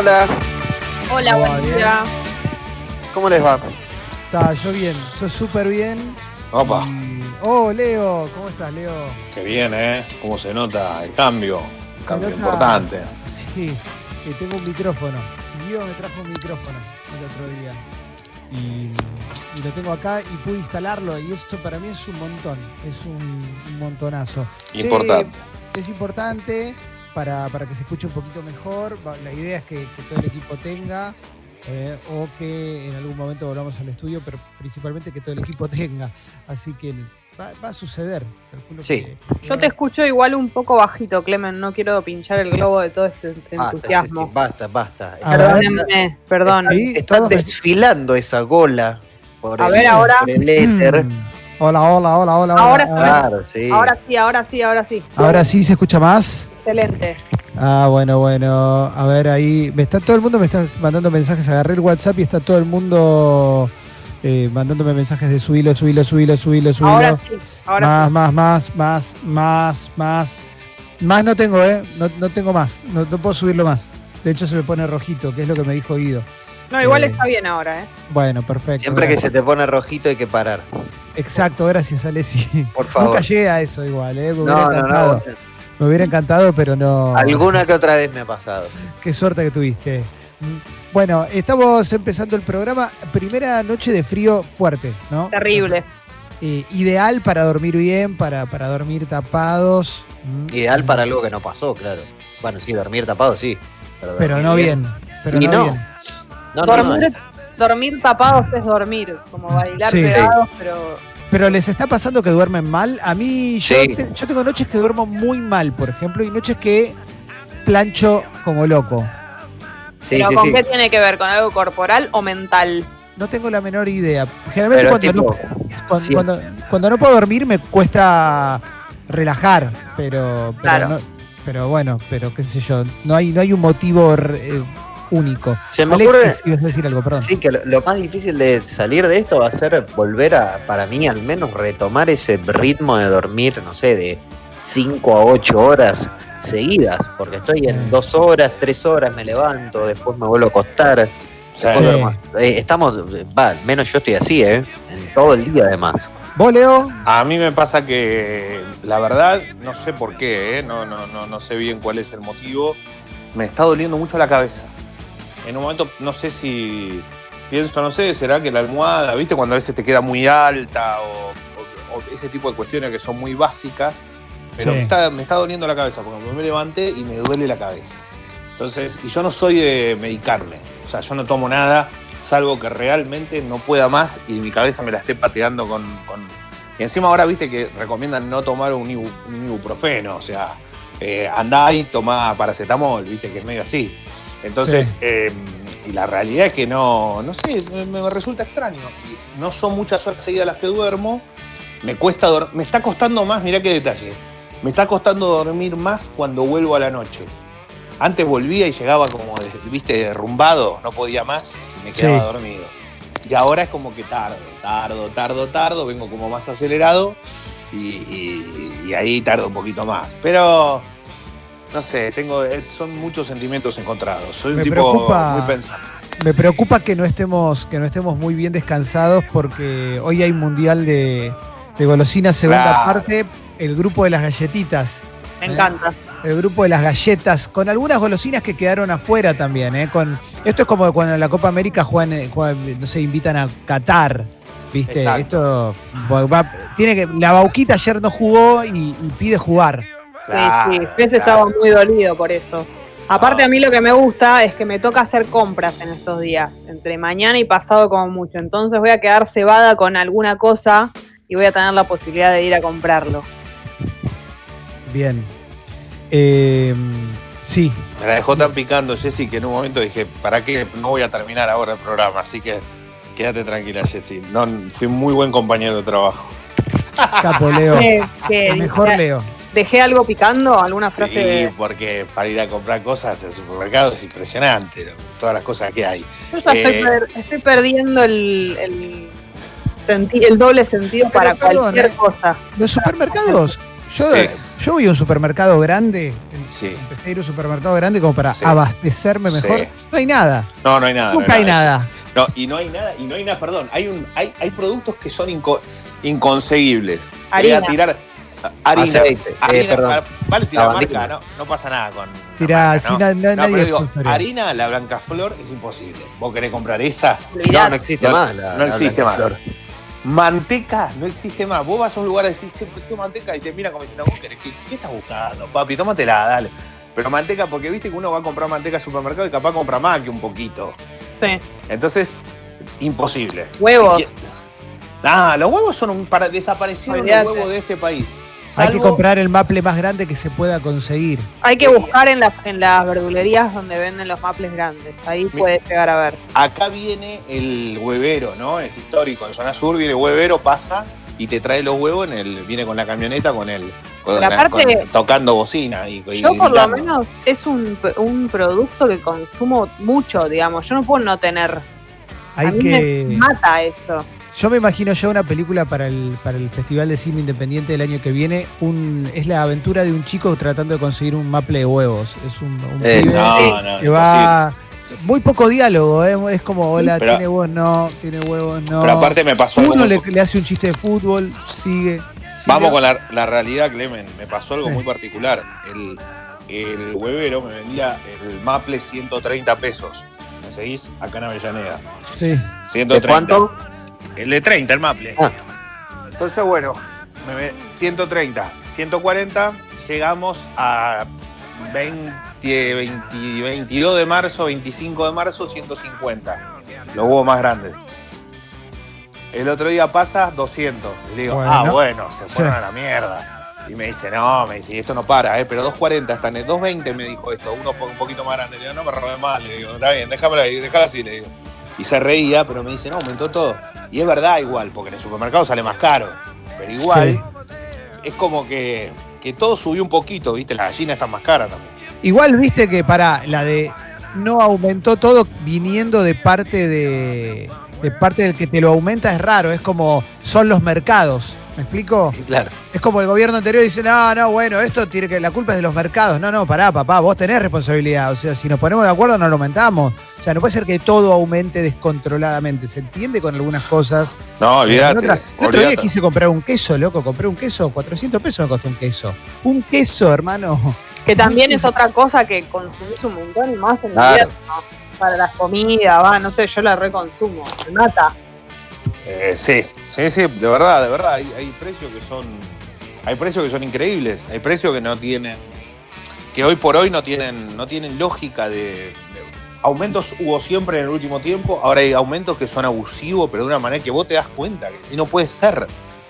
Hola, Hola, buen día. ¿cómo les va? Está, yo bien, yo súper bien. Opa, Y- Oh, Leo, ¿cómo estás, Leo? qué bien, ¿eh? Cómo se nota el cambio. Se Cambio nota- importante. Sí, que tengo un micrófono. Guido me trajo un micrófono el otro día. Y, y lo tengo acá y pude instalarlo. Y eso para mí es un montón. Es un, un montonazo. Che, Importante. es importante para, para que se escuche un poquito mejor. La idea es que, que todo el equipo tenga. eh, o que en algún momento volvamos al estudio, pero principalmente que todo el equipo tenga. Así que va, va a suceder. Calculo Sí. que- Yo te escucho igual un poco bajito, Clemen. No quiero pinchar el globo de todo este este Basta, entusiasmo. Basta, basta. A ver. Perdónenme, perdón. Sí, Están desfilando esa gola por A el, ver, ahora. por el éter. Mm. Hola, hola, hola, hola. Ahora hola. está bien. Claro, sí. Ahora sí, ahora sí, ahora sí. Ahora sí se escucha más. Excelente. Ah, bueno, bueno. A ver, ahí. Me está todo el mundo me está mandando mensajes. Agarré el WhatsApp y está todo el mundo eh, mandándome mensajes de subilo, subilo, subilo, subilo, subilo. Ahora sí, ahora más, sí. más, más, más, más, más. Más no tengo, ¿eh? No, no tengo más. No, no puedo subirlo más. De hecho, se me pone rojito, que es lo que me dijo Guido. No, igual eh, está bien ahora, ¿eh? Bueno, perfecto. Siempre que se te pone rojito hay que parar. Exacto, gracias, Alessi. Por favor. Nunca llegué a eso igual, ¿eh? No, no, no. Me hubiera encantado, pero no. Alguna que otra vez me ha pasado. Qué suerte que tuviste. Bueno, estamos empezando el programa. Primera noche de frío fuerte, ¿no? Terrible. Eh, ideal para dormir bien, para, para dormir tapados. Mm. Ideal para algo que no pasó, claro. Bueno, sí, dormir tapado, sí. Pero no bien. Pero Y no, no. bien. No, no, no. Dormir, dormir tapados es dormir, como bailar Sí. pegados, pero Pero les está pasando que duermen mal. A mí, yo, Sí. te- yo tengo noches que duermo muy mal, por ejemplo, y noches que plancho como loco. Sí, pero sí, ¿con sí. qué tiene que ver? ¿Con algo corporal o mental? No tengo la menor idea. Generalmente cuando, tipo, no, cuando, sí. cuando- cuando no puedo dormir me cuesta relajar, pero, pero, Claro. no- pero bueno, pero qué sé yo, no hay, no hay un motivo eh, único. se me Alexis, ocurre. ibas a decir algo, perdón. Sí, que lo, lo más difícil de salir de esto va a ser volver a, para mí al menos, retomar ese ritmo de dormir, no sé, de 5 a 8 horas seguidas, porque estoy Sí. en 2 horas, 3 horas, me levanto, después me vuelvo a acostar. Sí. Eh, estamos, va, al menos yo estoy así, ¿eh? En todo el día además. ¿Vos, Leo? A mí me pasa que, la verdad, no sé por qué, ¿eh? no, no, no, no sé bien cuál es el motivo. Me está doliendo mucho la cabeza. En un momento, no sé si pienso, no sé, será que la almohada, ¿viste? Cuando a veces te queda muy alta o, o- o ese tipo de cuestiones que son muy básicas. Pero Sí. me, está, me está doliendo la cabeza porque me levanté y me duele la cabeza. Entonces, y yo no soy de medicarme. O sea, yo no tomo nada, salvo que realmente no pueda más y mi cabeza me la esté pateando con. con- Y encima ahora viste que recomiendan no tomar un, ibu- un ibuprofeno. O sea, eh, andá y tomá paracetamol, viste que es medio así. Entonces, Sí. eh, y la realidad es que no, no sé, me, me resulta extraño. No son muchas horas seguidas las que duermo. Me cuesta me está costando más, mirá qué detalle. Me está costando dormir más cuando vuelvo a la noche. Antes volvía y llegaba como, viste, derrumbado, no podía más y me quedaba Sí. dormido. Y ahora es como que tardo, tardo, tardo, tardo, vengo como más acelerado y, y- y ahí tardo un poquito más. Pero, no sé, tengo, eh, son muchos sentimientos encontrados. Soy un Me tipo preocupa- muy pensante. Me preocupa que no estemos, que no estemos muy bien descansados porque hoy hay mundial de, de golosinas segunda Claro. parte, el grupo de las galletitas. Me Eh. encanta. El grupo de las galletas, con algunas golosinas que quedaron afuera también, ¿eh? Con, esto es como cuando en la Copa América juegan, eh, juegan, no sé, invitan a Qatar, ¿viste? Exacto. Esto va- va- tiene que. La Bauquita ayer no jugó y, y pide jugar. Claro, sí, sí. Ese claro. estaba muy dolido por eso. Aparte, a mí lo que me gusta es que me toca hacer compras en estos días, entre mañana y pasado como mucho. Entonces voy a quedar cebada con alguna cosa y voy a tener la posibilidad de ir a comprarlo. Bien. Eh, sí, Me la dejó tan picando, Jessy, que en un momento dije, ¿para qué? No voy a terminar ahora el programa, así que quédate tranquila, Jessy. No, fui un muy buen compañero de trabajo. capo Leo. ¿Qué- qué? El mejor Leo. Dejé algo picando? ¿Alguna frase? Sí, de- porque para ir a comprar cosas al supermercado es impresionante, todas las cosas que hay. Yo ya estoy, Eh. per- estoy perdiendo el, el, senti- el doble sentido Pero, para perdón, cualquier eh. cosa. Los supermercados, yo Sí. Yo voy a un supermercado grande, Sí. empecé a ir a un supermercado grande como para Sí. abastecerme mejor. Sí. No hay nada, No, no hay nada. nunca hay no nada. No, y no hay nada, y no hay nada, perdón, hay un, hay, hay productos que son inco- inconseguibles. Voy a tirar harina. Aceite, eh, perdón. Vale tirar marca, no, no pasa nada con. Tirá, marca, si ¿no? na- na- No, nadie pero digo, sponsorea. harina, la blanca flor es imposible. Vos querés comprar esa, No, no existe No, más. la- no la existe más. Flor. Manteca no existe más. Vos vas a un lugar y decís, che, ¿qué manteca? Y te miran como diciendo, ¿vos querés? ¿Qué, qué estás buscando, papi? Tómatela, dale. Pero manteca, porque viste que uno va a comprar manteca al supermercado y capaz compra más que un poquito. Sí. Entonces, imposible. Huevos. Si Ah, los huevos son un para desaparecieron los huevos de este país. Hay que comprar el maple más grande que se pueda conseguir. Hay que buscar en, las en las verdulerías donde venden los maples grandes. Ahí Mi- puedes llegar a ver. Acá viene el huevero, ¿no? Es histórico. En zona sur viene el huevero, pasa y te trae los huevos en el, viene con la camioneta con el con Pero la- aparte- con- tocando bocina y, y Yo por lo menos es un, un producto que consumo mucho, digamos. Yo no puedo no tener. a Hay mí que. me mata eso. Yo me imagino ya una película para el, para el Festival de Cine Independiente del año que viene. Un, es la aventura de un chico tratando de conseguir un maple de huevos. Es un, un Eh, No, no, que va. Muy poco diálogo, ¿eh? es como, hola, Pero- tiene huevos, no, tiene huevos, no. Pero aparte me pasó algo Uno le, le hace un chiste de fútbol, sigue. sigue. Vamos con la, la realidad, Clemen. Me pasó algo muy particular. El, el huevero me vendía el maple 130 pesos. ¿Me seguís? Acá en Avellaneda. Sí. ¿De 130. cuánto? El de 30, el maple. Ah. Entonces, bueno, me ve- 130, 140, llegamos a 20, 20 22 de marzo, 25 de marzo, 150. Los huevos más grandes. El otro día pasa 200. Y le digo, Bueno. ah, bueno, se fueron Sí. a la mierda. Y me dice, no, me dice, esto no para, ¿eh? pero 240 están en 220 me dijo esto, uno un poquito más grande. Le digo, no me robé más, le digo, está bien, déjamela ahí, déjala así, le digo. Y se reía, pero me dice, no, aumentó todo. Y es verdad igual, porque en el supermercado sale más caro. Pero igual, Sí. es como que, que todo subió un poquito, ¿viste? Las gallinas están más caras también. Igual viste que para la de no aumentó todo viniendo de parte de, de parte del que te lo aumenta es raro, es como son los mercados. ¿Me explico? Claro. Es como el gobierno anterior dice, no, no, bueno, esto tiene que, la culpa es de los mercados. No, no, pará, papá, vos tenés responsabilidad. O sea, si nos ponemos de acuerdo, no lo aumentamos. O sea, no puede ser que todo aumente descontroladamente. Se entiende con algunas cosas. No, pero olvídate. El otro día quise comprar un queso, loco. Compré un queso, 400 pesos me costó un queso. Un queso, hermano. Que también es otra cosa que consumís un montón y más en Claro. invierno. Para la comida, va, no sé, yo la reconsumo. Me mata. Eh, sí, sí, sí, de verdad, de verdad. Hay, hay precios que son. Hay precios que son increíbles. Hay precios que no tienen. que hoy por hoy no tienen, no tienen lógica de. de- aumentos hubo siempre en el último tiempo. Ahora hay aumentos que son abusivos, pero de una manera que vos te das cuenta que si no puede ser.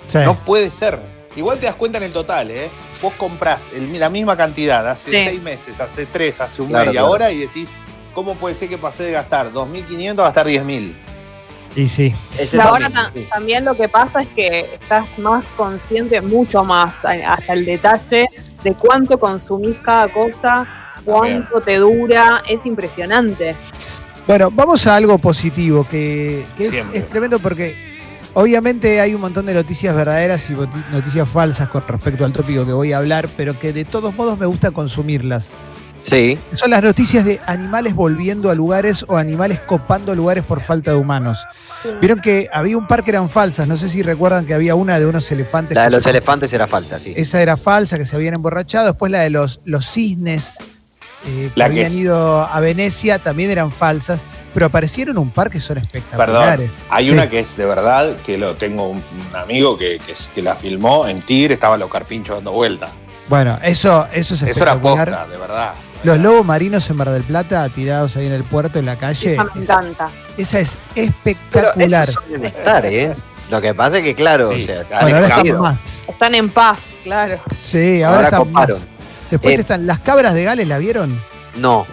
Sí. No puede ser. Igual te das cuenta en el total, ¿eh? Vos comprás el- la misma cantidad hace Sí. seis meses, hace tres, hace un Claro, mes y claro. ahora y decís, ¿cómo puede ser que pasé de gastar 2.500 a gastar 10.000? Y sí. Ese Y ahora también, ta- sí. también lo que pasa es que estás más consciente, mucho más, hasta el detalle de cuánto consumís cada cosa, cuánto te dura, es impresionante. Bueno, vamos a algo positivo, que, que es, es tremendo porque obviamente hay un montón de noticias verdaderas y noticias falsas con respecto al tópico que voy a hablar, pero que de todos modos me gusta consumirlas. Sí, Son las noticias de animales volviendo a lugares o animales copando lugares por falta de humanos. Vieron que había un par que eran falsas, no sé si recuerdan que había una de unos elefantes. la de que los elefantes era falsa, sí. Esa era falsa, que se habían emborrachado. Después la de los, los cisnes, eh, que La que habían es- ido a Venecia, también eran falsas. Pero aparecieron un par que son Perdón, espectaculares. hay Sí. una que es de verdad, que lo tengo un, amigo que, que, es- que la filmó en Tigre, estaban los carpinchos dando vuelta. Bueno, eso, eso es Eso era espectacular. posta, de verdad. Los lobos marinos en Mar del Plata, tirados ahí en el puerto, en la calle. Esa me encanta. esa es Pero espectacular. esos suelen estar, ¿eh? Lo que pasa es que, claro, Sí, o sea, claro. Bueno, ahora están más. Están en paz, claro. Sí, ahora, Ahora están coparon. más. Después Eh, están las cabras de Gales, ¿la vieron? No,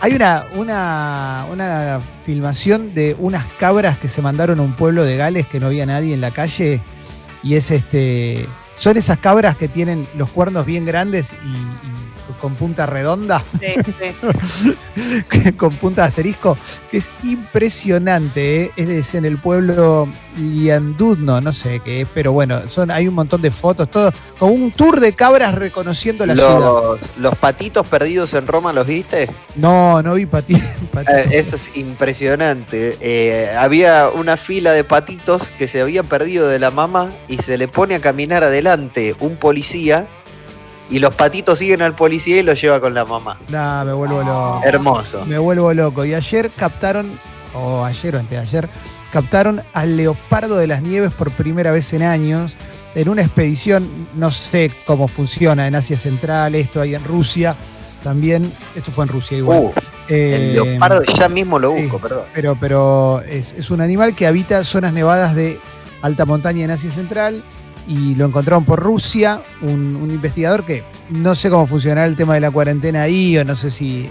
Hay una, una, una filmación de unas cabras que se mandaron a un pueblo de Gales que no había nadie en la calle. Y es este. Son esas cabras que tienen los cuernos bien grandes y, y con punta redonda, Sí, sí. con punta de asterisco, que es impresionante, ¿eh? es en el pueblo Liandudno, no sé qué es, pero bueno, son, hay un montón de fotos, todo, como un tour de cabras reconociendo la ciudad. Los, los patitos perdidos en Roma, ¿los viste? No, no vi pati- patitos. Eh, esto es impresionante. Eh, había una fila de patitos que se habían perdido de la mamá y se le pone a caminar adelante un policía y los patitos siguen al policía y lo lleva con la mamá. Nah, me vuelvo loco. Hermoso. Me vuelvo loco. Y ayer captaron, o ayer o anteayer, captaron al leopardo de las nieves por primera vez en años. En una expedición, no sé cómo funciona en Asia Central, esto ahí en Rusia. También, esto fue en Rusia igual. Uf, Eh, el leopardo ya mismo lo sí. busco, perdón. pero, pero es, es un animal que habita zonas nevadas de alta montaña en Asia Central y lo encontraron por Rusia, un, un investigador que no sé cómo funcionará el tema de la cuarentena ahí o no sé si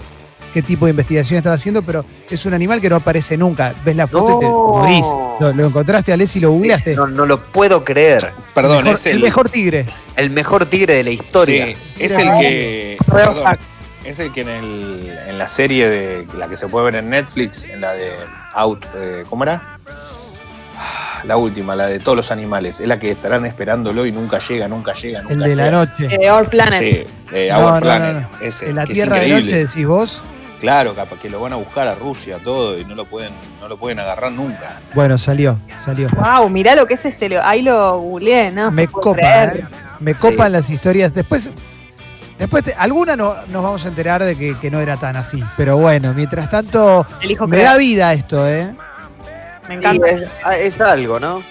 qué tipo de investigación estaba haciendo, pero es un animal que no aparece nunca. Ves la foto y te morís. Lo, lo encontraste, Alessi, lo googleaste. No, no lo puedo creer. Perdón, mejor- es el, el mejor tigre. El mejor tigre de la historia. Sí, es el que. Perdón, es el que en, el, en la serie de la que se puede ver en Netflix, en la de Out, eh, ¿cómo era? Ah, La última, la de todos los animales. Es la que estarán esperándolo y nunca llega, nunca llega, nunca El de la noche. Eh, Our Planet. Sí, eh, No, Our no, Planet. no, Ese, En la que es tierra de increíble. noche, decís vos. Claro, capaz que lo van a buscar a Rusia todo y no lo pueden, no lo pueden agarrar nunca. Bueno, salió, salió. Wow, mirá lo que es este. Ahí lo googleé, ¿no? me copa. ¿eh? me copan las historias. Después, después te- alguna no, nos vamos a enterar de que, que no era tan así. Pero bueno, mientras tanto, Elijo me creer. da vida esto, ¿eh? Me Sí, encanta. es, ah, es algo, ¿no?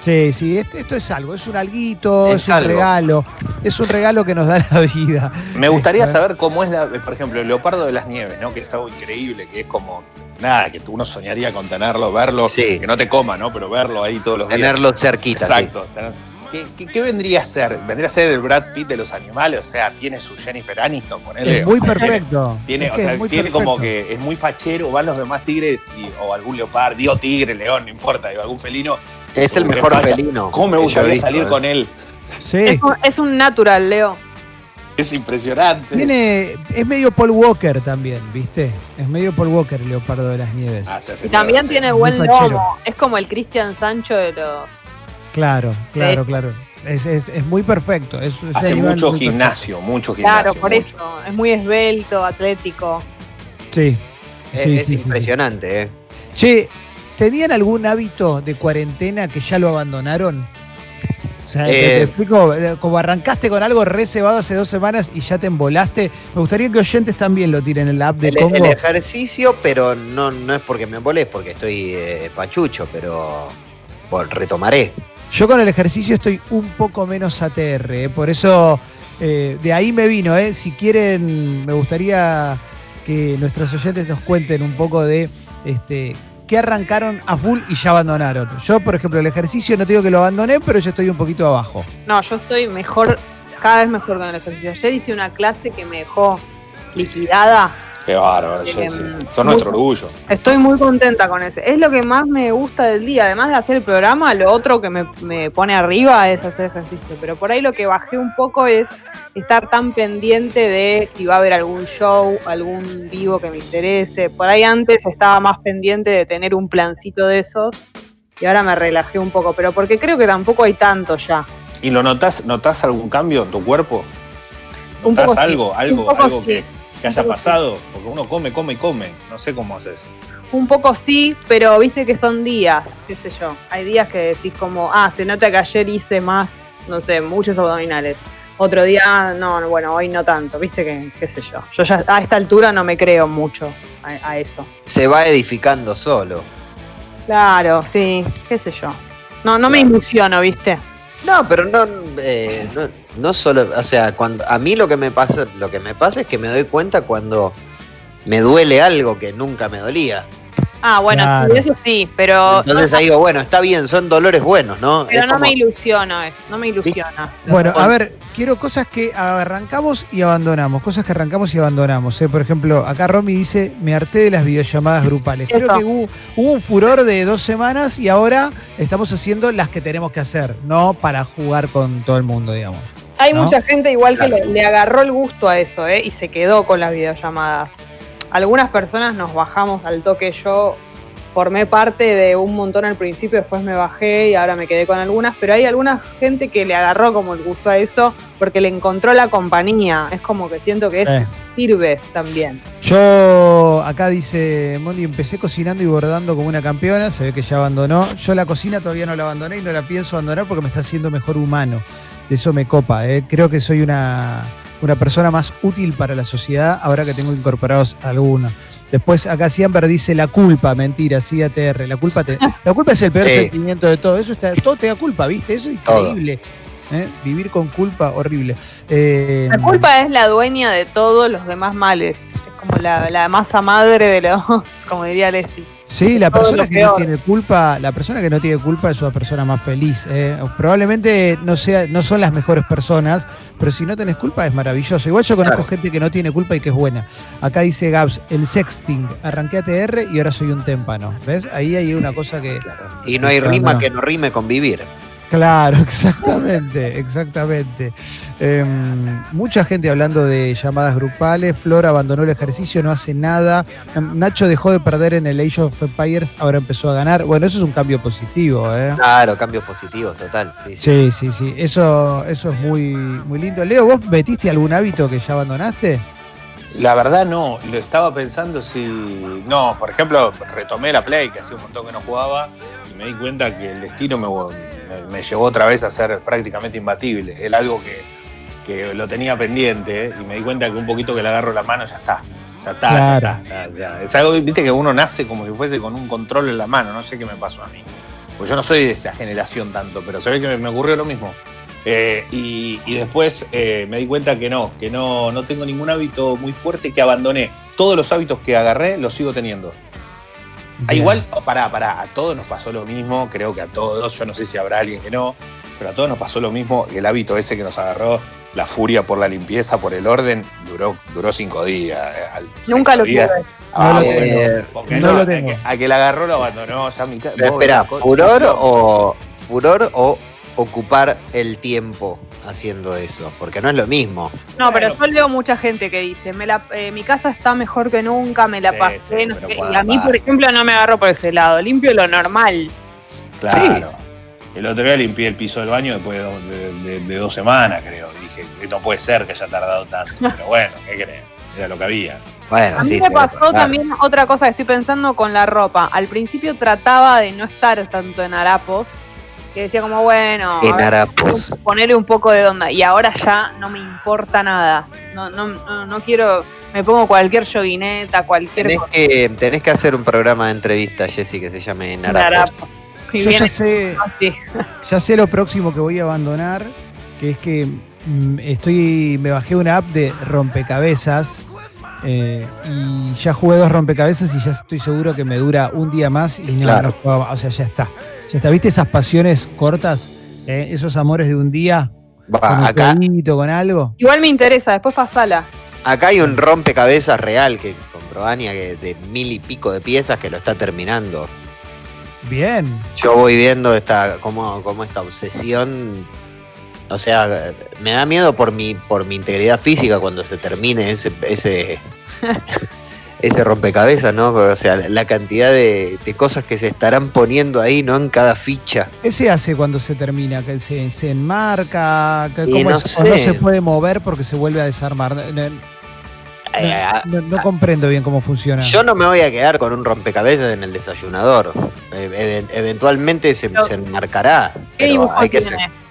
Sí, sí, esto, esto es algo, es un alguito, es, Es un algo. regalo, es un regalo que nos da la vida. Me gustaría saber cómo es, la, por ejemplo, el leopardo de las nieves, ¿no? Que es algo increíble, que es como, nada, que uno soñaría con tenerlo, verlo, Sí. que no te coma, ¿no? Pero verlo ahí todos los días. Tenerlo cerquita. sí. Exacto. o sea, ¿qué, qué, qué vendría a ser? ¿Vendría a ser el Brad Pitt de los animales? O sea, tiene su Jennifer Aniston, ponele. Es muy perfecto. Tiene, Es o sea, es muy tiene como que es muy fachero, van los demás tigres y- o algún leopardo, digo tigre, león, no importa, digo algún felino. Es el mejor facha. felino. ¿Cómo me gustaría visto, salir eh. con él? Sí. Es, un, es un natural, Leo. Es impresionante. Tiene, es medio Paul Walker también, ¿viste? Es medio Paul Walker el leopardo de las nieves. Ah, Y también mierda, sí. tiene buen lomo. Es como el Cristian Sancho de los. Claro, claro, claro. Es, es- es muy perfecto. Es, es Hace mucho muy gimnasio, mucho gimnasio. Claro, por mucho. eso. Es muy esbelto, atlético. Sí. Es, Sí, es sí, sí, impresionante, ¿eh? Che, ¿tenían algún hábito de cuarentena que ya lo abandonaron? O sea, te- te Eh. explico, eh, como arrancaste con algo reservado hace dos semanas y ya te embolaste, me gustaría que oyentes también lo tiren en la app de El, Congo. el ejercicio, pero no, no es porque me embolé, es porque estoy eh, pachucho, pero bueno, retomaré. Yo con el ejercicio estoy un poco menos ATR, eh, por eso eh, de ahí me vino. eh. Si quieren, me gustaría que nuestros oyentes nos cuenten un poco de este, qué arrancaron a full y ya abandonaron. Yo, por ejemplo, el ejercicio no te digo que lo abandoné, pero yo estoy un poquito abajo. No, yo estoy mejor, cada vez mejor con el ejercicio. Ayer hice una clase que me dejó liquidada. Qué bárbaro, Eh, muy- Son nuestro orgullo. Estoy muy contenta con ese. Es lo que más me gusta del día. Además de hacer el programa, lo otro que me, me pone arriba es hacer ejercicio. Pero por ahí lo que bajé un poco es estar tan pendiente de si va a haber algún show, algún vivo que me interese. Por ahí antes estaba más pendiente de tener un plancito de esos. Y ahora me relajé un poco. Pero porque creo que tampoco hay tanto ya. ¿Y lo notas, notas algún cambio en tu cuerpo? Un ¿Notas sí, algo, algo, algo sí. que, que haya Un poco sí. pasado? Porque uno come, come y come. No sé cómo haces. Un poco sí, pero viste que son días, qué sé yo. Hay días que decís como, ah, se nota que ayer hice más, no sé, muchos abdominales. Otro día, ah, no, no, bueno, hoy no tanto, viste que, qué sé yo. Yo ya a esta altura no me creo mucho a, a eso. Se va edificando solo. Claro, sí, qué sé yo. No, no me Claro. ilusiono, viste. No, pero no, eh, no, no solo, o sea, cuando a mí lo que me pasa, lo que me pasa es que me doy cuenta cuando me duele algo que nunca me dolía. Ah, bueno, Claro. eso sí, pero, Entonces no, ahí digo, bueno, está bien, son dolores buenos, ¿no? pero Es no como- me ilusiono eso, no me ilusiona. Bueno, a ver, quiero cosas que arrancamos y abandonamos, cosas que arrancamos y abandonamos. ¿eh? Por ejemplo, acá Romy dice, me harté de las videollamadas grupales. Creo Eso. que hubo, hubo un furor de dos semanas y ahora estamos haciendo las que tenemos que hacer, no para jugar con todo el mundo, digamos. Hay ¿no? mucha gente igual que le, le agarró el gusto a eso, ¿eh? Y se quedó con las videollamadas. Algunas personas nos bajamos al toque. Yo formé parte de un montón al principio, después me bajé y ahora me quedé con algunas, pero hay alguna gente que le agarró como el gusto a eso porque le encontró la compañía. Es como que siento que eso Eh. sirve también. Yo, acá dice Mondi, empecé cocinando y bordando como una campeona, se ve que ya abandonó. Yo la cocina todavía no la abandoné y no la pienso abandonar porque me está haciendo mejor humano. De eso me copa. eh. Creo que soy una, una persona más útil para la sociedad ahora que tengo incorporados algunos. Después acá Siamper dice la culpa, mentira, sí ATR. La culpa, te- la culpa es el peor Sí. sentimiento de todo. Eso está, todo te da culpa, ¿viste? Eso es increíble. ¿eh? Vivir con culpa, horrible. Eh, La culpa es la dueña de todos los demás males. Es como la, la masa madre de los, como diría Leslie. Sí, la persona que no tiene culpa, la persona que no tiene culpa es una persona más feliz. eh. Probablemente no sea, no son las mejores personas, pero si no tenés culpa es maravilloso. Igual yo conozco Claro. gente que no tiene culpa y que es buena. Acá dice Gabs, el sexting, arranqué ATR y ahora soy un témpano. ¿Ves? Ahí hay una cosa que. Y no hay rima no. que no rime con vivir. Claro, exactamente, exactamente. Em, mucha gente hablando de llamadas grupales. Flor abandonó el ejercicio, no hace nada. Em, Nacho dejó de perder en el Age of Empires, ahora empezó a ganar. Bueno, eso es un cambio positivo, ¿eh? Claro, cambios positivos, total. sí, sí. Sí, sí, sí. Eso, eso es muy, muy lindo. Leo, ¿vos metiste algún hábito que ya abandonaste? La verdad no, lo estaba pensando si... No, por ejemplo, retomé la Play, que hacía un montón que no jugaba, y me di cuenta que el destino me, me- llevó otra vez a ser prácticamente imbatible. Era algo que, que lo tenía pendiente, ¿eh? y me di cuenta que un poquito que le agarro la mano ya está. Ya está, Claro. ya está. ya- ya. Es algo, viste, que uno nace como si fuese con un control en la mano, no sé qué me pasó a mí. Pues yo no soy de esa generación tanto, pero se ve que me, me ocurrió lo mismo. Eh, y, y después eh, me di cuenta que no, que no, no tengo ningún hábito muy fuerte que abandoné. Todos los hábitos que agarré los sigo teniendo. Ah, Bien. igual, oh, pará, pará, a todos nos pasó lo mismo, creo que a todos, yo no sé si habrá alguien que no, pero a todos nos pasó lo mismo. El hábito ese que nos agarró, la furia por la limpieza, por el orden, duró, duró cinco días. eh, Nunca lo día- tuve. No lo bueno, tengo. porque No lo a tengo. que- A que la agarró lo abandonó, ya mi vos, ¿furor o furor o ocupar el tiempo haciendo eso? Porque no es lo mismo. No, pero yo leo mucha gente que dice, me la, eh, mi casa está mejor que nunca, me la Sí, pasé. sí, no sé y a mí, por ejemplo, no me agarro por ese lado. Limpio lo normal. Claro. El otro día limpié el piso del baño después de, de- de- de dos semanas, creo. Dije, no puede ser que haya tardado tanto. Pero bueno, ¿qué crees? Era lo que había. Bueno, A mí sí, me pasó claro. también otra cosa que estoy pensando con la ropa. Al principio trataba de no estar tanto en harapos, que decía como, bueno, ver, harapos. ponerle un poco de onda. Y ahora ya no me importa nada. No, no, no, no quiero, me pongo cualquier joguineta, cualquier Tenés cosa que, tenés que hacer un programa de entrevista, Jessy, que se llame En en Harapos. harapos. Y Yo ya sé, así. ya sé lo próximo que voy a abandonar, que es que mm, estoy, me bajé una app de rompecabezas eh, y ya jugué dos rompecabezas y ya estoy seguro que me dura un día más y no, Claro. no juego más. O sea, ya está. Ya está. ¿Viste esas pasiones cortas? Eh, esos amores de un día Va, con un acá, con algo. Igual me interesa, después pasala. acá hay un rompecabezas real que compró Ania que de mil y pico de piezas que lo está terminando. Bien. Yo voy viendo esta, como, como esta obsesión. O sea, me da miedo por mi, por mi integridad física cuando se termine ese, ese, ese rompecabezas, ¿no? O sea, la cantidad de, de cosas que se estarán poniendo ahí, ¿no? En cada ficha. ¿Qué se hace cuando se termina? ¿Que se, se enmarca? ¿Que- Y ¿Cómo no es? ¿O no se puede mover porque se vuelve a desarmar? No, no- Eh, no- no comprendo bien cómo funciona. Yo no me voy a quedar con un rompecabezas en el desayunador. Eh, even- eventualmente se, Pero- se enmarcará. ¿Qué pero dibujo hay que tiene? ser-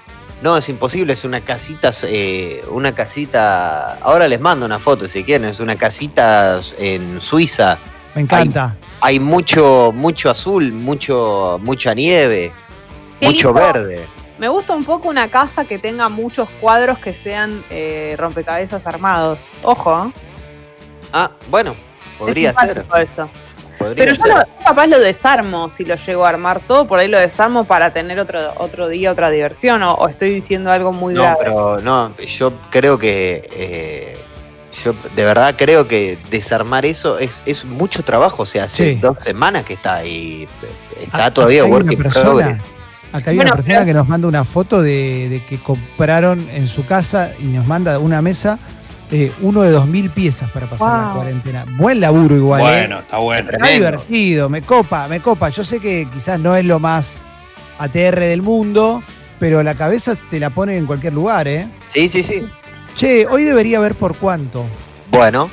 No, es imposible, es una casita, eh, una casita. Ahora les mando una foto si quieren, es una casita en Suiza. Me encanta. Hay mucho, mucho azul, mucho, mucha nieve, Qué mucho lindo. verde. Me gusta un poco una casa que tenga muchos cuadros que sean eh, rompecabezas armados. Ojo, ¿eh? Ah, bueno, podría es ser. eso. Podría Pero yo ser. lo, yo capaz lo desarmo si lo llego a armar todo, por ahí lo desarmo para tener otro, otro día, otra diversión, o, o estoy diciendo algo muy No, grave. pero no, yo creo que. eh, yo de verdad creo que desarmar eso es, es mucho trabajo. O sea, hace Sí. dos semanas que está ahí. Está Ah, todavía hay work una in persona- progress. Acá hay Bueno, una persona pero- que nos manda una foto de, de que compraron en su casa y nos manda una mesa, eh, uno de dos mil piezas para pasar la Wow. cuarentena. Buen laburo igual. ¿eh? Bueno, está bueno. Está Tremendo. divertido, me copa, me copa. Yo sé que quizás no es lo más ATR del mundo, pero la cabeza te la pone en cualquier lugar, ¿eh? Sí, sí, sí. Che, hoy debería haber por cuánto. Bueno,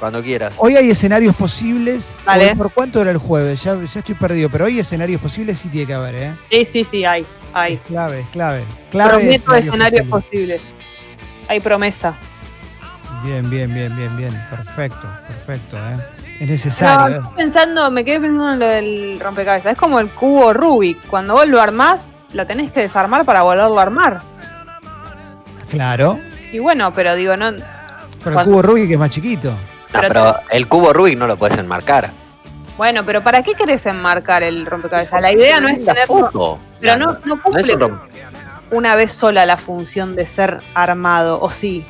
cuando quieras. Hoy hay escenarios posibles. Vale. Hoy ¿Por cuánto era el jueves? Ya, ya estoy perdido, pero hoy escenarios posibles sí tiene que haber, ¿eh? Sí, sí, sí, hay. hay. Es clave, es clave. clave Prometo escenarios posibles. posibles. Hay promesa. Bien, bien, bien, bien, bien. Perfecto, perfecto, ¿eh? Es necesario. ¿eh? estoy pensando, me quedé pensando en lo del rompecabezas. Es como el cubo Rubik. Cuando vos lo armás, lo tenés que desarmar para volverlo a armar. Claro. Y bueno, pero digo, no. Pero el cubo Rubik es más chiquito. No, pero pero el cubo Rubik no lo puedes enmarcar. Bueno, pero ¿para qué querés enmarcar el rompecabezas? La idea no es foto. Pero no, no cumple un una vez sola la función de ser armado, o sí.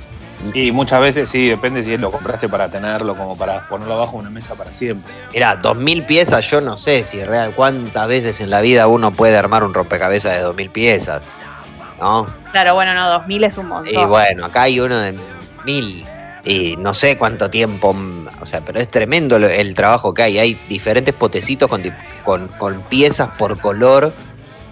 Y muchas veces sí, depende si lo compraste para tenerlo, como para ponerlo abajo de una mesa para siempre. Mirá, dos mil piezas, yo no sé si real cuántas veces en la vida uno puede armar un rompecabezas de dos mil piezas. ¿No? Claro, bueno, no, 2000 es un montón. Y bueno, acá hay uno de mil. Y no sé cuánto tiempo. mm, O sea, pero es tremendo el trabajo que hay. Hay diferentes potecitos con, con, con piezas por color.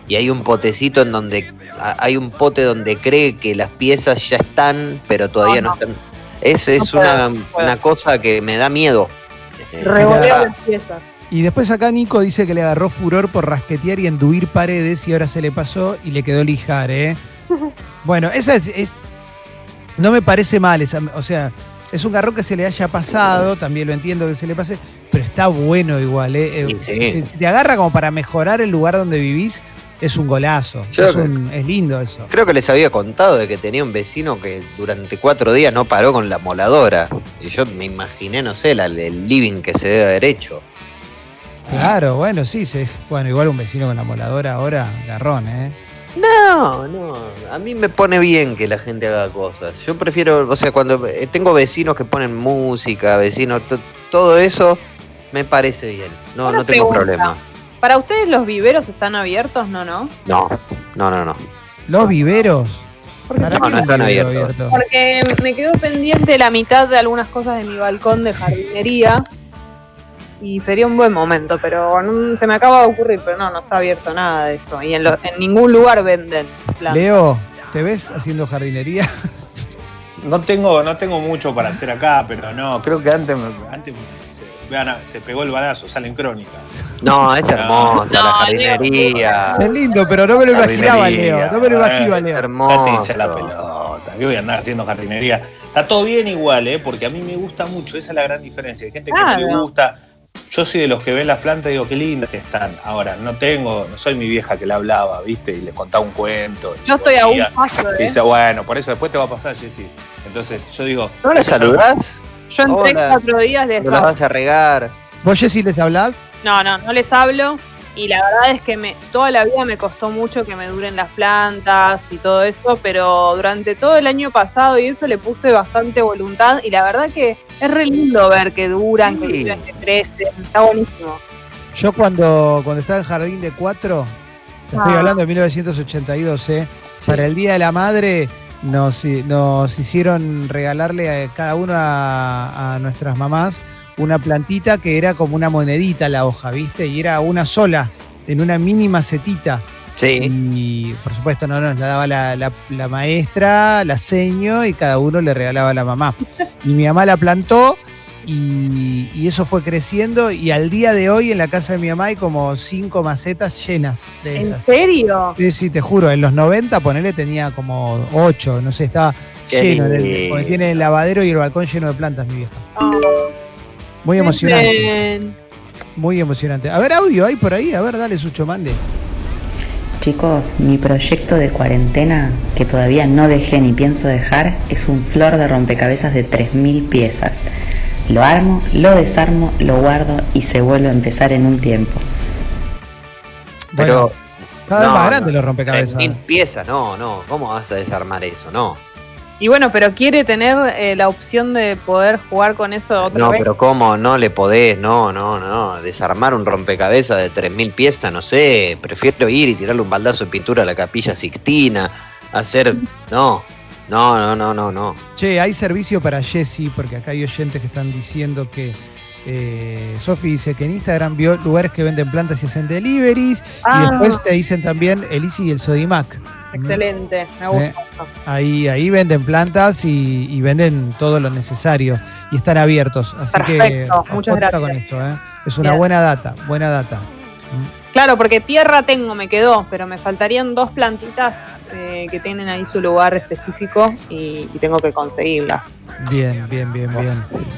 Y hay un potecito en donde. Hay un pote donde cree que las piezas ya están, pero todavía no, No, están. Es, es una, no puedo. una cosa que me da miedo. Eh, Revoleo las piezas. Y después acá Nico dice que le agarró furor por rasquetear y enduir paredes y ahora se le pasó y le quedó lijar, ¿eh? Bueno, esa es, es- no me parece mal, esa- o sea, es un garrón que se le haya pasado, también lo entiendo que se le pase, pero está bueno igual, ¿eh? Eh, Sí. Si, te agarra como para mejorar el lugar donde vivís, es un golazo, Yo es, creo un- es lindo eso. Creo que les había contado de que tenía un vecino que durante cuatro días no paró con la moladora. Y yo me imaginé, no sé, la del living que se debe haber hecho. Claro, bueno, sí, se, bueno, igual un vecino con la moladora ahora, garrón, ¿eh? No, no, a mí me pone bien que la gente haga cosas. Yo prefiero, o sea, cuando eh, tengo vecinos que ponen música, vecinos, to- todo eso me parece bien. No, Una no tengo pregunta. problema. ¿Para ustedes los viveros están abiertos? No, no. No, no, no, no. Los viveros. Porque, ¿Para No, no están abiertos. porque me quedó pendiente la mitad de algunas cosas de mi balcón de jardinería. Y sería un buen momento, pero no- se me acaba de ocurrir, pero no, no está abierto nada de eso. Y en, lo- en ningún lugar venden plantas. Leo, ¿te ves haciendo jardinería? No tengo, no tengo mucho para hacer acá, pero no, creo que antes, me- antes se, vean, se pegó el balazo, sale en crónica. No, es hermosa No, la Leo, jardinería. Es lindo, pero no me lo imaginaba, Leo. No me lo imagino a eh, Es Leo. hermoso. La pelota. ¿Qué voy a andar haciendo jardinería? Está todo bien igual, ¿eh? porque a mí me gusta mucho, esa es la gran diferencia. Hay gente que no le gusta. Yo soy de los que ven las plantas y digo, qué lindas que están. Ahora, no tengo, no soy mi vieja que le hablaba, ¿viste? Y les contaba un cuento. Yo estoy a un paso y dice, bueno, por eso después te va a pasar, Jessy. Entonces, yo digo, ¿No le saludás? Yo en tres, Hola. cuatro días les ¿No las hablo. vas a regar? ¿Vos, Jessy, les hablás? No, no, no les hablo. Y la verdad es que me, toda la vida me costó mucho que me duren las plantas y todo eso, pero durante todo el año pasado y eso le puse bastante voluntad y la verdad que es re lindo ver que duran, que, Sí. viven, que crecen, está buenísimo. Yo cuando, cuando estaba en Jardín de Cuatro, te estoy Ah. hablando de 1982, ¿eh? Para el Día de la Madre nos, nos hicieron regalarle a cada uno a, a nuestras mamás una plantita que era como una monedita la hoja, ¿viste? Y era una sola, en una mini macetita. Sí. Y por supuesto no nos la daba la, la- la maestra, la seño, y cada uno le regalaba a la mamá. Y mi mamá la plantó y, y eso fue creciendo y al día de hoy en la casa de mi mamá hay como cinco macetas llenas de esas. ¿En serio? Sí, sí, te juro, en los 90 ponele tenía como ocho, no sé, estaba Qué lleno, en el- porque tiene el lavadero y el balcón lleno de plantas, mi vieja. Ah, Muy emocionante, bien. muy emocionante. A ver, audio hay por ahí, a ver, dale, Sucho, mande. Chicos, mi proyecto de cuarentena, que todavía no dejé ni pienso dejar, es un flor de rompecabezas de 3.000 piezas. Lo armo, lo desarmo, lo guardo y se vuelve a empezar en un tiempo. Pero Bueno, cada vez no, más grande no. los rompecabezas. mil piezas, no, no. ¿Cómo vas a desarmar eso? No. Y bueno, pero quiere tener eh, la opción de poder jugar con eso otra No, vez. pero ¿cómo? No le podés, no, no, no. Desarmar un rompecabezas de 3.000 piezas, no sé. Prefiero ir y tirarle un baldazo de pintura a la capilla Sixtina. Hacer. No, no, no, no, no, no. Che, hay servicio para Jesse, porque acá hay oyentes que están diciendo que. Eh, Sofi dice que en Instagram vio lugares que venden plantas y hacen deliveries. Ah. Y después te dicen también el Easy y el Sodimac. Excelente, me gusta. Eh, Ahí, ahí venden plantas y, y venden todo lo necesario. Y están abiertos. Así que. Perfecto, muchas ojota gracias. con esto, ¿eh? Es una Bien. buena data, buena data. Claro, porque tierra tengo, me quedó, pero me faltarían dos plantitas eh, que tienen ahí su lugar específico y, y tengo que conseguirlas. Bien, bien, bien, bien.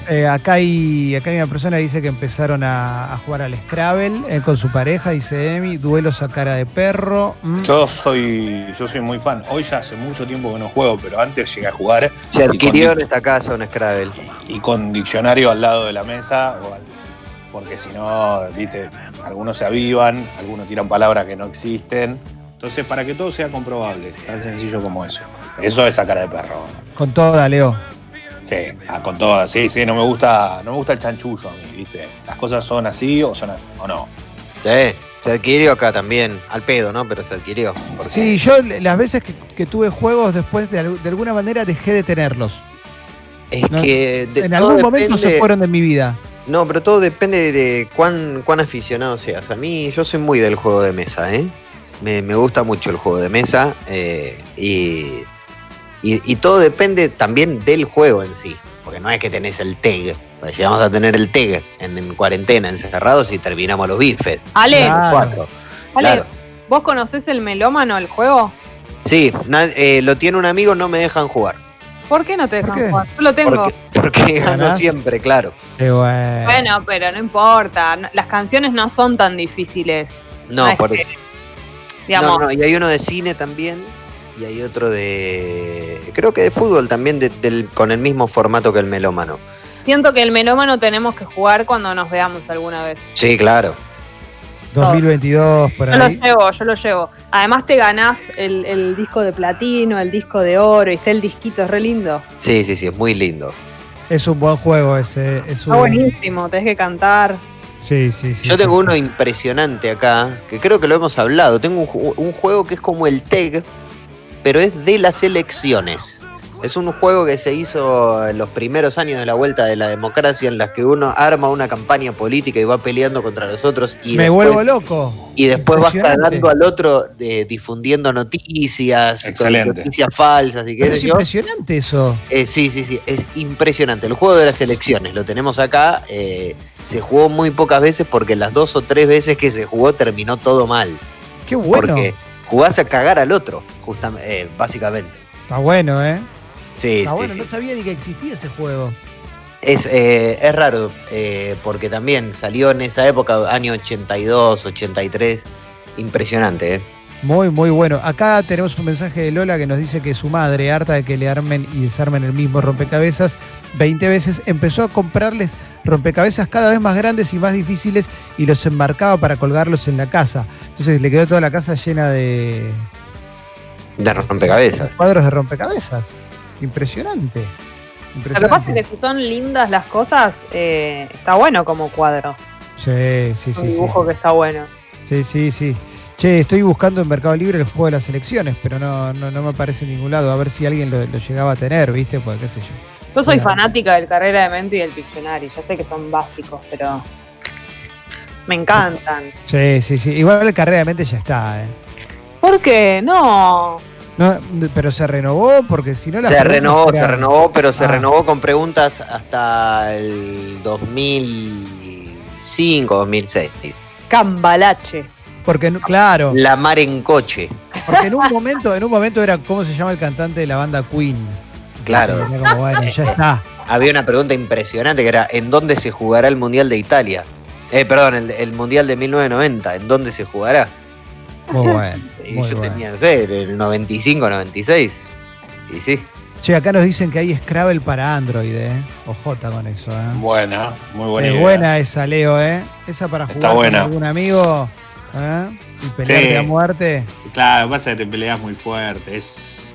Eh, acá, hay, acá hay una persona que dice que empezaron a, a jugar al Scrabble eh, con su pareja, dice Emi, duelos a cara de perro. mm. Yo soy, yo soy muy fan. Hoy ya hace mucho tiempo que no juego, pero antes llegué a jugar Se adquirió en esta casa un Scrabble. y con diccionario al lado de la mesa, o al- porque si no, viste, algunos se avivan, algunos tiran palabras que no existen. Entonces, para que todo sea comprobable, tan sencillo como eso. Eso es sacar de perro. Con toda, Leo. Sí, ah, con todas. Sí, sí, no me gusta, no me gusta el chanchullo a mí, viste. Las cosas son así o son así, o no. Sí, se adquirió acá también. Al pedo, ¿no? Pero se adquirió. Porque- Sí, yo las veces que, que tuve juegos después de, al- de alguna manera dejé de tenerlos. Es No, que. de- en algún momento se fueron de mi vida. No, pero todo depende de cuán, cuán aficionado seas. A mí, yo soy muy del juego de mesa, ¿eh? Me, me gusta mucho el juego de mesa eh, y, y, y todo depende también del juego en sí. Porque no es que tenés el TEG. Pues llegamos a tener el TEG en, en cuarentena, encerrados y terminamos los bifes. Ale, Claro. Ale, claro. ¿vos conocés el melómano, el juego? Sí, na- eh, lo tiene un amigo, no me dejan jugar. ¿Por qué no te ¿Por dejan jugar? Yo lo tengo. Porque, porque gano ¿Ganás? siempre, claro. Eh, bueno. Bueno, pero no importa. Las canciones no son tan difíciles. No, por que, eso. Digamos, No, no, y hay uno de cine también. Y hay otro de. Creo que de fútbol también, de- del- con el mismo formato que el melómano. siento que el melómano tenemos que jugar cuando nos veamos alguna vez. Sí, claro. 2022, por Yo lo ahí. llevo, yo lo llevo. Además te ganás el, el disco de platino, el disco de oro, y está el disquito, es re lindo. Sí, sí, sí, es muy lindo. Es un buen juego ese. Es Está un- buenísimo, tenés que cantar. Sí, sí, sí. Yo sí, tengo sí. uno impresionante acá, que creo que lo hemos hablado. Tengo un, un juego que es como el TEG, pero es de las elecciones. Es un juego que se hizo en los primeros años de la vuelta de la democracia, en las que uno arma una campaña política y va peleando contra los otros. Y Me después- vuelvo loco. Y después vas cagando al otro de, difundiendo noticias, noticias falsas y qué Pero sé es yo. impresionante eso. Eh, sí, sí, sí, es impresionante. El juego de las elecciones, lo tenemos acá. eh, se jugó muy pocas veces porque las dos o tres veces que se jugó terminó todo mal. Qué bueno. Porque jugás a cagar al otro, justamente, básicamente. Está bueno, ¿eh? Sí, sí, bueno, sí. no sabía ni que existía ese juego. Es, eh, es raro, eh, porque también salió en esa época, año 82, 83. Impresionante, ¿eh? Muy, muy bueno. Acá tenemos un mensaje de Lola que nos dice que su madre, harta de que le armen y desarmen el mismo rompecabezas 20 veces, empezó a comprarles rompecabezas cada vez más grandes y más difíciles y los enmarcaba para colgarlos en la casa. Entonces le quedó toda la casa llena de De rompecabezas. cuadros de rompecabezas. Impresionante. Lo que pasa Impresionante. es que si son lindas las cosas, eh, está bueno como cuadro. Sí, sí, un sí, sí. dibujo que está bueno. Sí, sí, sí. Che, estoy buscando en Mercado Libre el juego de las elecciones, pero no, no, no me aparece en ningún lado. A ver si alguien lo, lo llegaba a tener, ¿viste? Pues qué sé yo. Yo soy fanática del Carrera de Mente y del Pictionary. Ya sé que son básicos, pero me encantan. Sí, sí, sí. Igual el carrera de mente ya está, ¿eh? ¿Por qué? No. No, pero se renovó porque si no la Se renovó, se renovó, pero se Ah. renovó con preguntas hasta el 2005, 2006. Ah, Cambalache. Porque claro, La mar en coche. porque en un momento, en un momento era cómo se llama el cantante de la banda Queen. Claro. Como, bueno, ya está. Había una pregunta impresionante que era ¿en dónde se jugará el Mundial de Italia? Eh, perdón, el, el Mundial de 1990, ¿en dónde se jugará? Muy bueno. Y Muy yo bueno. tenía, no sé, el 95, 96. Y sí. Che, acá nos dicen que hay Scrabble para Android, ¿eh? Ojota con eso, ¿eh? Buena, muy buena. es idea. buena esa, Leo, ¿eh? Esa para Está jugar buena. con algún amigo ¿eh? y pelearte Sí. a muerte. Claro, lo que pasa es que te peleas muy fuerte. Es,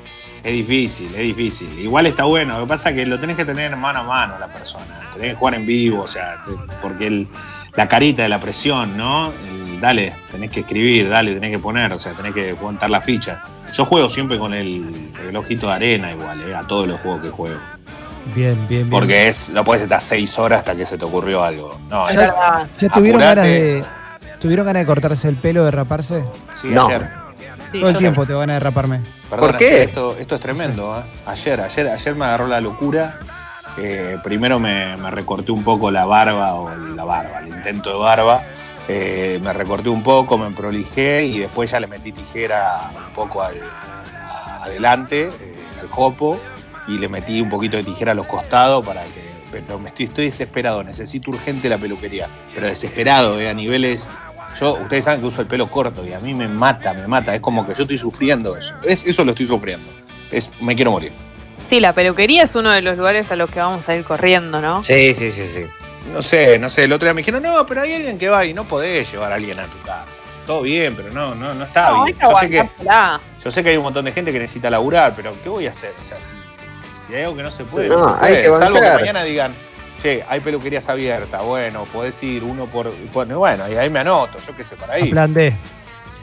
Es difícil, es difícil. Igual está bueno. Lo que pasa es que lo tenés que tener mano a mano la persona. Tenés que jugar en vivo, o sea, te- porque el- la carita de la presión, ¿no? El, dale, tenés que escribir, dale, tenés que poner, o sea, tenés que contar la ficha. Yo juego siempre con el relojito de arena igual, ¿eh? a todos los juegos que juego. Bien, bien, bien. Porque es, no puedes estar seis horas hasta que se te ocurrió algo. No, Es. ¿Ya tuvieron Apurate. ganas de. ¿Tuvieron ganas de cortarse el pelo, de raparse? sí, No. ayer. Sí, Todo el tiempo te van a raparme. Perdón, ¿Por qué? ayer Esto, esto es tremendo. ¿eh? Ayer, ayer, ayer me agarró la locura. Eh, primero me, me recorté un poco la barba, o la barba, el intento de barba. Eh, me recorté un poco, me prolijé y después ya le metí tijera un poco al, adelante, eh, al copo, y le metí un poquito de tijera a los costados para que. Pero me estoy, estoy desesperado, necesito urgente la peluquería. Pero desesperado, eh, a niveles yo, ustedes saben que uso el pelo corto y a mí me mata, me mata. Es como que yo estoy sufriendo eso. Es, eso lo estoy sufriendo. Es, me quiero morir. Sí, la peluquería es uno de los lugares a los que vamos a ir corriendo, ¿no? Sí, sí, sí, sí. No sé, no sé. El otro día me dijeron, no, pero hay alguien que va y no podés llevar a alguien a tu casa. Todo bien, pero no, no, no está No, bien. Yo sé, que, aguantársela. yo sé que hay un montón de gente que necesita laburar, pero ¿qué voy a hacer? O sea, si, si hay algo que no se puede, no, No, se hay puede. que Salvo que mañana digan, che, hay peluquerías abiertas, bueno, podés ir uno por. Bueno, bueno, y ahí me anoto, yo qué sé, para A ahí. plan D.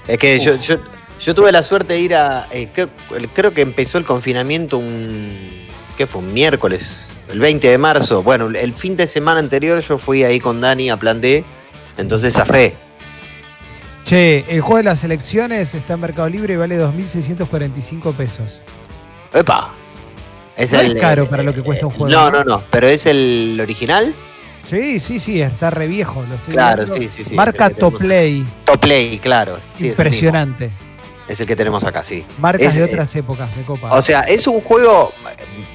Es que yo, yo, yo tuve la suerte de ir a. eh, creo, creo que empezó el confinamiento un. ¿Qué fue? Un miércoles, el 20 de marzo. Bueno, el fin de semana anterior yo fui ahí con Dani a Plan D. Entonces zafé. Che, el juego de las elecciones está en Mercado Libre y vale 2.645 pesos. ¡Epa! Es No es caro para lo que cuesta un juego, No, ¿no? no. Pero es el original. Sí, sí, sí, está re viejo. Lo estoy Claro, viendo. sí, sí, sí. Marca el Toplay. Toplay, claro. sí, el Impresionante. Es el que tenemos acá, sí. Marcas Es, de eh, otras épocas de Copa. O sea, es un juego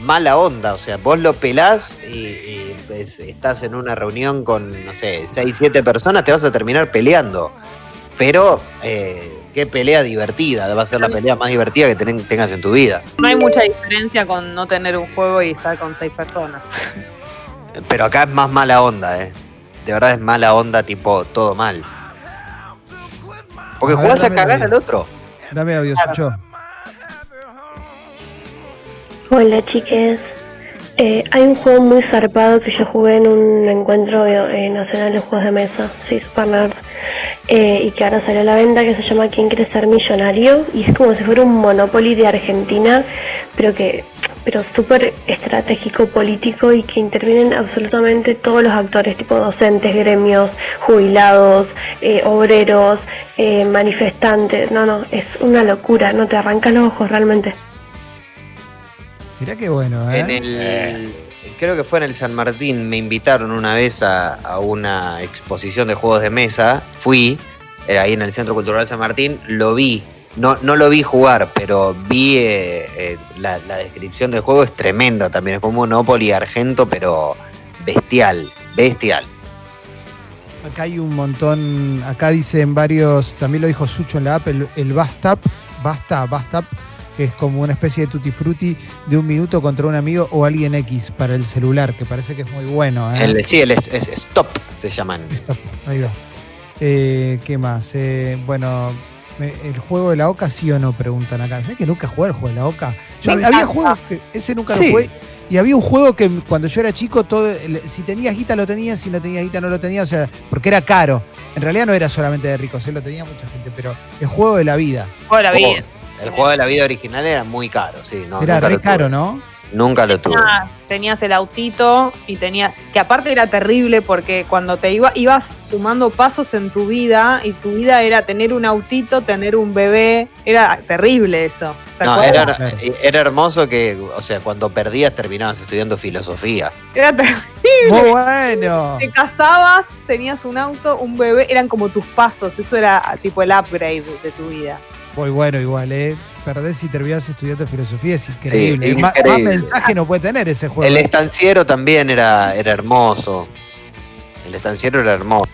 mala onda. O sea, vos lo pelás y, y ves- estás en una reunión con, no sé, 6, 7 personas, te vas a terminar peleando. Pero, eh, qué pelea divertida. Va a ser la pelea más divertida que ten- tengas en tu vida. No hay mucha diferencia con no tener un juego y estar con seis personas. Pero acá es más mala onda, ¿eh? De verdad es mala onda, tipo, todo mal. Porque A ver, jugás a cagar al otro. Dame audio, Sucho. Hola chiques. Eh, hay un juego muy zarpado que yo jugué en un encuentro eh, nacional de juegos de mesa, sí, Super Nerd, eh, y que ahora salió a la venta que se llama ¿Quién quiere ser millonario? Y es como si fuera un Monopoly de Argentina, pero que pero súper estratégico político y que intervienen absolutamente todos los actores, tipo docentes, gremios, jubilados, eh, obreros, eh, manifestantes. No, no, es una locura, no te arrancas los ojos realmente. Mirá qué bueno, ¿eh? En el, creo que fue en el San Martín, me invitaron una vez a, a una exposición de juegos de mesa. Fui, era ahí en el Centro Cultural San Martín, lo vi. No, no lo vi jugar, pero vi eh, eh, la, la descripción del juego, es tremenda también. Es como un Monopoly argento, pero bestial, bestial. Acá hay un montón, acá dicen varios, también lo dijo Sucho en la app, el, el Bastap, Basta, Bastap, que es como una especie de tutti frutti de un minuto contra un amigo o alguien X para el celular, que parece que es muy bueno. ¿eh? El, sí, el es, es- Stop se llaman. Stop, ahí va. ¿Qué más? Bueno, ¿el juego de la Oca sí o no? Preguntan acá. ¿Sabes que nunca jugué al juego de la Oca? Yo, había encanta. juegos que ese nunca Sí. lo jugué. Y había un juego que cuando yo era chico, todo, el- si tenías guita lo tenías, si no tenías guita no lo tenías, o sea, porque era caro. En realidad no era solamente de ricos, él lo tenía mucha gente, pero el juego de la vida. Hola, Oh, bien. el juego de la vida original era muy caro, sí. No, era re caro, ¿no? Nunca lo tuve. Tenías el autito y tenías que aparte era terrible porque cuando te iba, ibas sumando pasos en tu vida y tu vida era tener un autito, tener un bebé, era terrible eso. ¿Se No, era, era hermoso que, o sea, cuando perdías terminabas estudiando filosofía. Era terrible. Muy bueno. Te casabas, tenías un auto, un bebé, eran como tus pasos, eso era tipo el upgrade de tu vida. Muy bueno igual, ¿eh? Perdés si terminás estudiando filosofía, es increíble. Sí, Ma- Más, increíble. mensaje no puede tener ese juego. El estanciero también era, era hermoso. El estanciero era hermoso.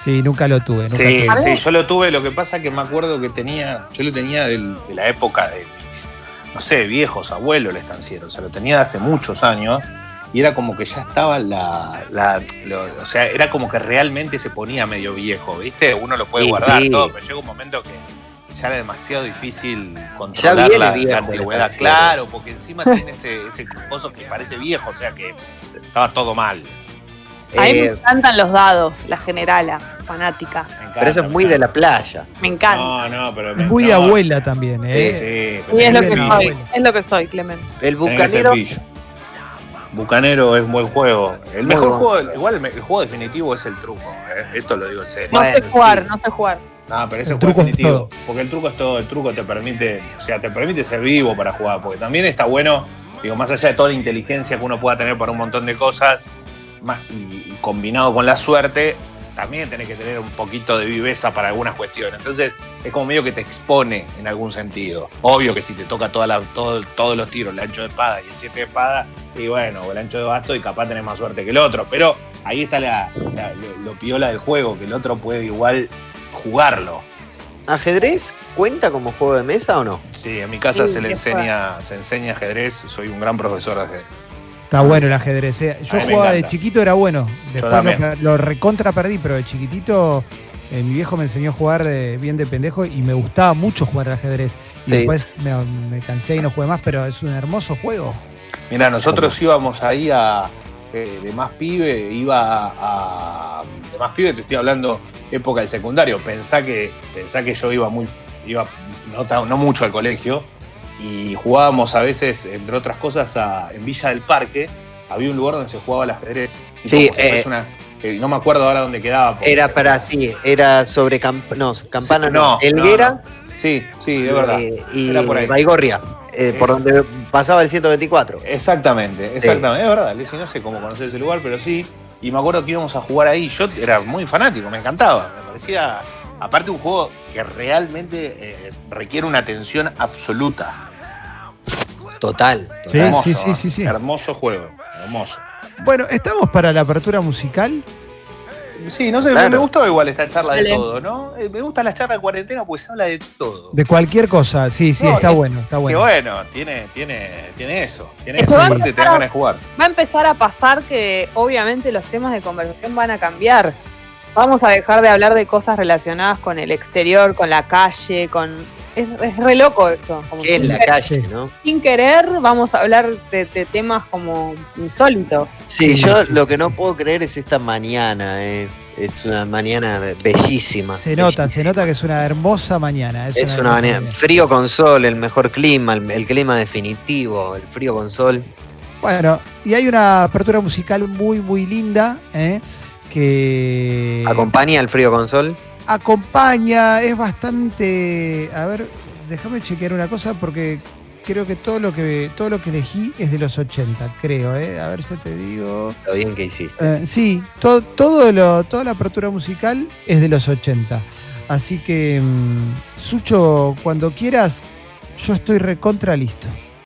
Sí, nunca lo tuve. Nunca Sí, tuve. sí, yo lo tuve, lo que pasa que me acuerdo que tenía, yo lo tenía del- de la época de, no sé, viejos, abuelos el estanciero, o sea, lo tenía hace muchos años y era como que ya estaba la, la- lo- o sea, era como que realmente se ponía medio viejo, ¿viste? Uno lo puede Sí, guardar sí. todo, pero llega un momento que ya era demasiado difícil controlar viene la, viejo la antigüedad. Claro, porque encima tiene ese, ese coso que parece viejo, o sea que estaba todo mal. A mí me Eh, encantan los dados, la generala, fanática. Encanta, pero eso es muy de la playa. Me encanta. No, no, pero. Es muy de no, abuela también, Sí, ¿eh? sí. pero y es lo es que soy, es lo que soy, Clemente. El bucanero. Bucanero es un buen juego. El mejor juego, igual el, juego definitivo es el truco. ¿eh? Esto lo digo en serio. No sé jugar, sí. no sé jugar. No, pero ese El truco es todo. Porque el truco es todo. El truco te permite, o sea, te permite ser vivo para jugar. Porque también está bueno, digo, más allá de toda la inteligencia que uno pueda tener para un montón de cosas, más, y, y combinado con la suerte, también tenés que tener un poquito de viveza para algunas cuestiones. Entonces, es como medio que te expone en algún sentido. Obvio que si te toca toda la- todo- todos los tiros, el ancho de espada y el 7 de espada, y bueno, o el ancho de basto, y capaz tenés más suerte que el otro. Pero ahí está la, la- lo, lo piola del juego, que el otro puede igual jugarlo. ¿ajedrez cuenta como juego de mesa o no? Sí, en mi casa Sí, se le enseña, se enseña ajedrez, soy un gran profesor de ajedrez. Está bueno el ajedrez. ¿eh? Yo jugaba de chiquito, era bueno. Después lo, lo recontra perdí, pero de chiquitito eh, mi viejo me enseñó a jugar de- bien de pendejo y me gustaba mucho jugar al ajedrez. Y Sí. después me, me cansé y no jugué más, pero es un hermoso juego. Mira, nosotros íbamos ahí a. eh, de más pibe, iba a, a- De más pibe, te estoy hablando época del secundario. Pensá que, pensá que yo iba muy. iba no, no mucho al colegio. Y jugábamos a veces, entre otras cosas, a- en Villa del Parque. Había un lugar donde se jugaba al ajedrez. Y Sí, eh, una- eh, no me acuerdo ahora dónde quedaba. Era se- para sí, era sobre camp no, Campana, Sí, no, Elguera no, Sí, sí, de verdad. y Era por ahí. Baigorria, eh, por donde pasaba el 124. Exactamente, exactamente. Es verdad, Lizzy, no sé cómo conocer ese lugar, pero sí. Y me acuerdo que íbamos a jugar ahí. Yo era muy fanático, me encantaba. Me parecía, aparte, un juego que realmente eh, requiere una atención absoluta. Total. Sí, hermoso, sí, sí, sí, sí. Hermoso juego, hermoso. Bueno, estamos para la apertura musical. Sí, no sé, Claro. me gustó igual esta charla de todo, ¿no? Eh, me gusta la charla de cuarentena porque se habla de todo. De cualquier cosa. Sí, sí, No, está es- bueno, está Que bueno. bueno, tiene, tiene, tiene eso. Tiene Es eso. Aparte, te dan a- ganas de jugar. Va a empezar a pasar que obviamente los temas de conversación van a cambiar. Vamos a dejar de hablar de cosas relacionadas con el exterior, con la calle, con... Es, es re loco eso. Como ¿Qué es sin, la querer, calle, no? sin querer vamos a hablar de, de temas como insólitos. Sí, Sí, yo lo que no puedo creer es esta mañana, eh. Es una mañana bellísima. Se nota, se nota que es una hermosa mañana. Es, Es una hermosa mañana. Frío con sol, el mejor clima, el, el clima definitivo, el frío con sol. Bueno, y hay una apertura musical muy, muy linda, ¿eh? que Acompaña el frío con sol. Acompaña, es bastante. A ver, déjame chequear una cosa porque creo que todo lo que todo lo que elegí es de los 80, creo, ¿eh? A ver, yo te digo. Lo bien que hiciste. Eh, sí, todo, todo lo, toda la apertura musical es de los 80. Así que, mm, Sucho, cuando quieras, yo estoy recontra listo.